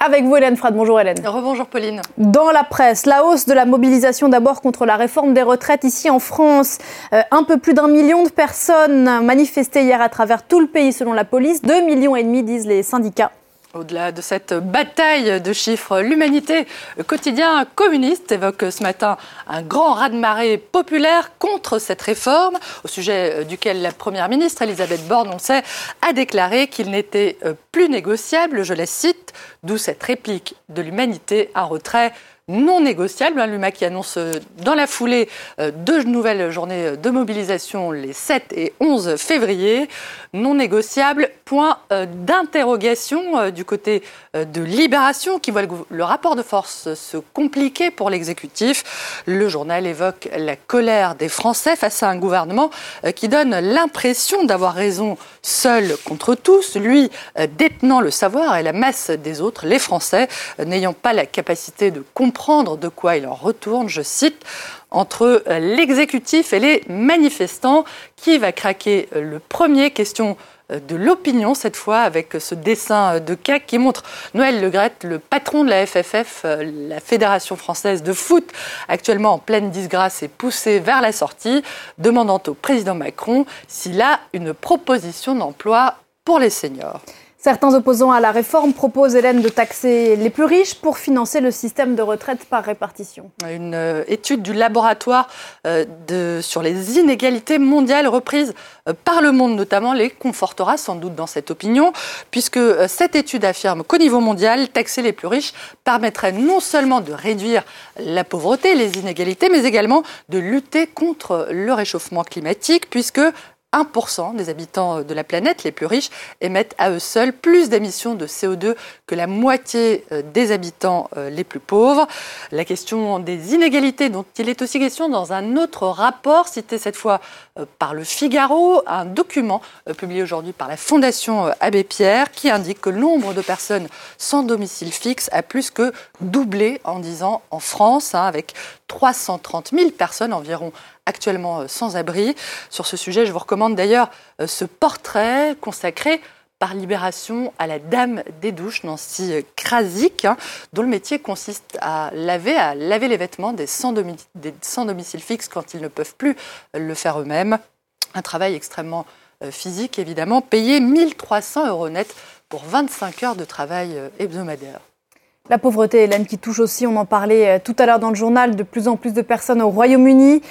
Avec vous, Hélène Frad. Bonjour, Hélène. Rebonjour, Pauline. Dans la presse, la hausse de la mobilisation d'abord contre la réforme des retraites ici en France. Euh, un peu plus d'un million de personnes manifestaient hier à travers tout le pays selon la police. Deux millions et demi disent les syndicats. Au-delà de cette bataille de chiffres, l'humanité quotidien communiste évoque ce matin un grand raz-de-marée populaire contre cette réforme, au sujet duquel la Première ministre Elisabeth Borne, on a déclaré qu'il n'était plus négociable, je la cite, d'où cette réplique de l'humanité, un retrait non négociable. L'UMA qui annonce euh, dans la foulée euh, deux nouvelles journées de mobilisation les 7 et 11 février. Non négociable, point euh, d'interrogation du côté de Libération qui voit le rapport de force se compliquer pour l'exécutif. Le journal évoque la colère des Français face à un gouvernement qui donne l'impression d'avoir raison seul contre tous, lui détenant le savoir et la masse des autres, les Français, n'ayant pas la capacité de comprendre de quoi il en retourne, je cite, entre euh, l'exécutif et les manifestants. Qui va craquer euh, le premier? Question euh, de l'opinion cette fois avec ce dessin de CAC qui montre Noël Legrette, le patron de la FFF, la Fédération française de foot, actuellement en pleine disgrâce et poussé vers la sortie, demandant au président Macron s'il a une proposition d'emploi pour les seniors. Certains opposants à la réforme proposent, Hélène, de taxer les plus riches pour financer le système de retraite par répartition. Une euh, étude du laboratoire euh, sur les inégalités mondiales reprise euh, par le monde notamment les confortera sans doute dans cette opinion, puisque cette étude affirme qu'au niveau mondial, taxer les plus riches permettrait non seulement de réduire la pauvreté, les inégalités, mais également de lutter contre le réchauffement climatique, puisque 1% des habitants de la planète les plus riches émettent à eux seuls plus d'émissions de CO2 que la moitié euh, des habitants euh, les plus pauvres. La question des inégalités dont il est aussi question dans un autre rapport cité cette fois euh, par le Figaro, un document publié aujourd'hui par la Fondation Abbé Pierre qui indique que le nombre de personnes sans domicile fixe a plus que doublé en 10 ans en France, hein, avec 330 000 personnes environ actuellement euh, sans abri. Sur ce sujet, je vous recommande d'ailleurs euh, ce portrait consacré par Libération à la dame des douches, Nancy Krasik, hein, dont le métier consiste à laver, les vêtements des sans, sans domicile fixe quand ils ne peuvent plus le faire eux-mêmes. Un travail extrêmement euh, physique, évidemment, payé 1300 euros net pour 25 heures de travail hebdomadaire. La pauvreté, Hélène, qui touche aussi, on en parlait euh, tout à l'heure dans le journal, de plus en plus de personnes au Royaume-Uni.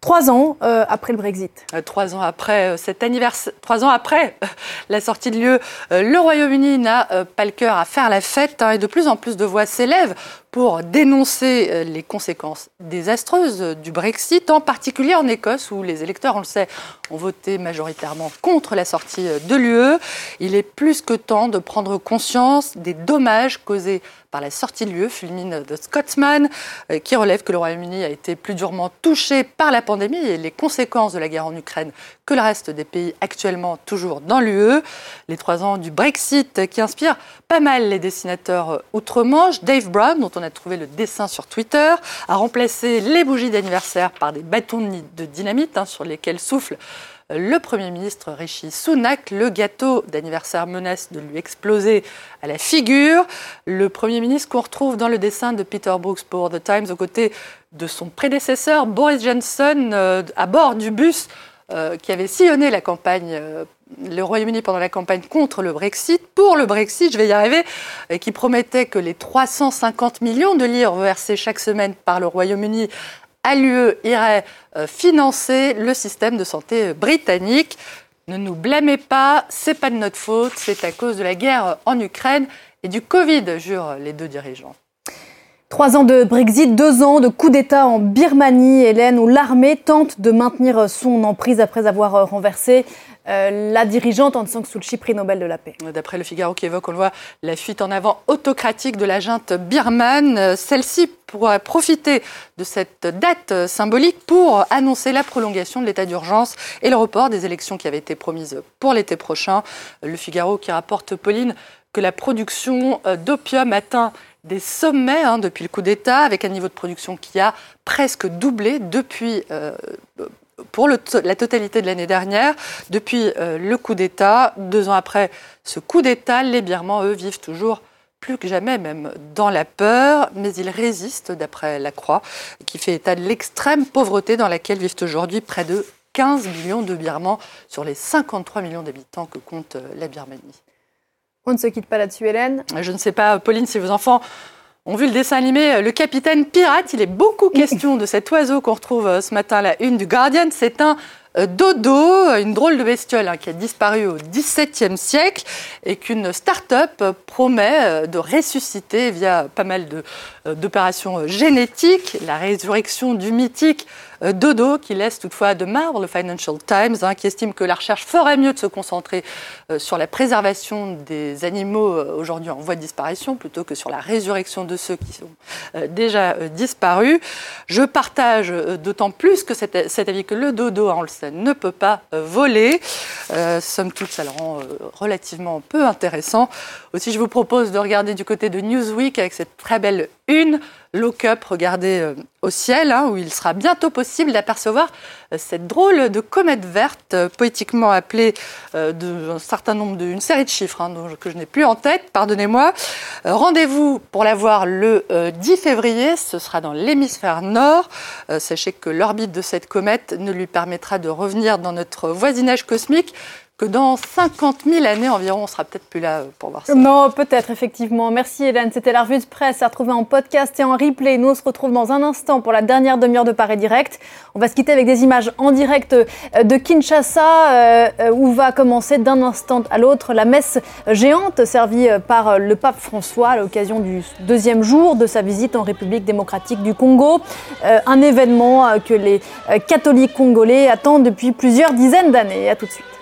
Trois ans euh, après le Brexit. Euh, trois ans après cet anniversaire, trois ans après la sortie de l'UE, le Royaume-Uni n'a pas le cœur à faire la fête hein, et de plus en plus de voix s'élèvent pour dénoncer les conséquences désastreuses du Brexit, en particulier en Écosse où les électeurs, on le sait, ont voté majoritairement contre la sortie de l'UE. Il est plus que temps de prendre conscience des dommages causés par la sortie de l'UE, fulmine de Scotsman, euh, qui relève que le Royaume-Uni a été plus durement touché par la pandémie et les conséquences de la guerre en Ukraine que le reste des pays actuellement toujours dans l'UE. Les trois ans du Brexit qui inspirent pas mal les dessinateurs outre-Manche. Dave Brown, dont on a trouvé le dessin sur Twitter, a remplacé les bougies d'anniversaire par des bâtons de dynamite hein, sur lesquels souffle le Premier ministre Rishi Sunak. Le gâteau d'anniversaire menace de lui exploser à la figure. Le Premier ministre qu'on retrouve dans le dessin de Peter Brooks pour The Times aux côtés de son prédécesseur Boris Johnson euh, à bord du bus euh, qui avait sillonné la campagne euh, le Royaume-Uni pendant la campagne contre le Brexit, pour le Brexit, je vais y arriver, qui promettait que les 350 millions de livres versés chaque semaine par le Royaume-Uni à l'UE irait euh, financer le système de santé britannique. Ne nous blâmez pas, c'est pas de notre faute, c'est à cause de la guerre en Ukraine et du Covid, jurent les deux dirigeants. Trois ans de Brexit, deux ans de coup d'État en Birmanie, Hélène, où l'armée tente de maintenir son emprise après avoir renversé euh, la dirigeante Aung San Suu Kyi, prix Nobel de la paix. D'après le Figaro qui évoque, on le voit, la fuite en avant autocratique de la junte birmane. Euh, celle-ci pourrait profiter de cette date symbolique pour annoncer la prolongation de l'état d'urgence et le report des élections qui avaient été promises pour l'été prochain. Le Figaro qui rapporte, Pauline, que la production euh, d'opium atteint des sommets hein, depuis le coup d'État, avec un niveau de production qui a presque doublé depuis pour la totalité de l'année dernière, depuis euh, le coup d'État. Deux ans après ce coup d'État, les Birmans, eux, vivent toujours plus que jamais même dans la peur, mais il résiste, d'après la Croix, qui fait état de l'extrême pauvreté dans laquelle vivent aujourd'hui près de 15 millions de Birmans sur les 53 millions d'habitants que compte euh, la Birmanie. On ne se quitte pas là-dessus, Hélène Je ne sais pas, Pauline, si vos enfants ont vu le dessin animé euh, Le Capitaine Pirate. Il est beaucoup question de cet oiseau qu'on retrouve euh, ce matin la une du Guardian. C'est un Dodo, une drôle de bestiole hein, qui a disparu au XVIIe siècle et qu'une start-up promet de ressusciter via pas mal d'opérations génétiques, la résurrection du mythique euh, Dodo, qui laisse toutefois de marbre le Financial Times, hein, qui estime que la recherche ferait mieux de se concentrer euh, sur la préservation des animaux euh, aujourd'hui en voie de disparition plutôt que sur la résurrection de ceux qui sont déjà disparus. Je partage d'autant plus que cet, avis que le dodo, on le sait, ne peut pas voler. somme toute, ça le rend relativement peu intéressant. Aussi, je vous propose de regarder du côté de Newsweek avec cette très belle une look up, regardez euh, au ciel, hein, où il sera bientôt possible d'apercevoir euh, cette drôle de comète verte, euh, poétiquement appelée d'un certain nombre d'une série de chiffres hein, que je n'ai plus en tête, pardonnez-moi. Rendez-vous pour la voir le 10 février, ce sera dans l'hémisphère nord. sachez que l'orbite de cette comète ne lui permettra de revenir dans notre voisinage cosmique que dans 50 000 années environ, on sera peut-être plus là pour voir ça. Non, peut-être, effectivement. Merci Hélène. C'était la revue de presse à retrouver en podcast et en replay. Nous, on se retrouve dans un instant pour la dernière demi-heure de Paris Direct. On va se quitter avec des images en direct euh, de Kinshasa, euh, euh, où va commencer d'un instant à l'autre la messe géante servie par le pape François à l'occasion du deuxième jour de sa visite en République démocratique du Congo. Un événement que les catholiques congolais attendent depuis plusieurs dizaines d'années. À tout de suite.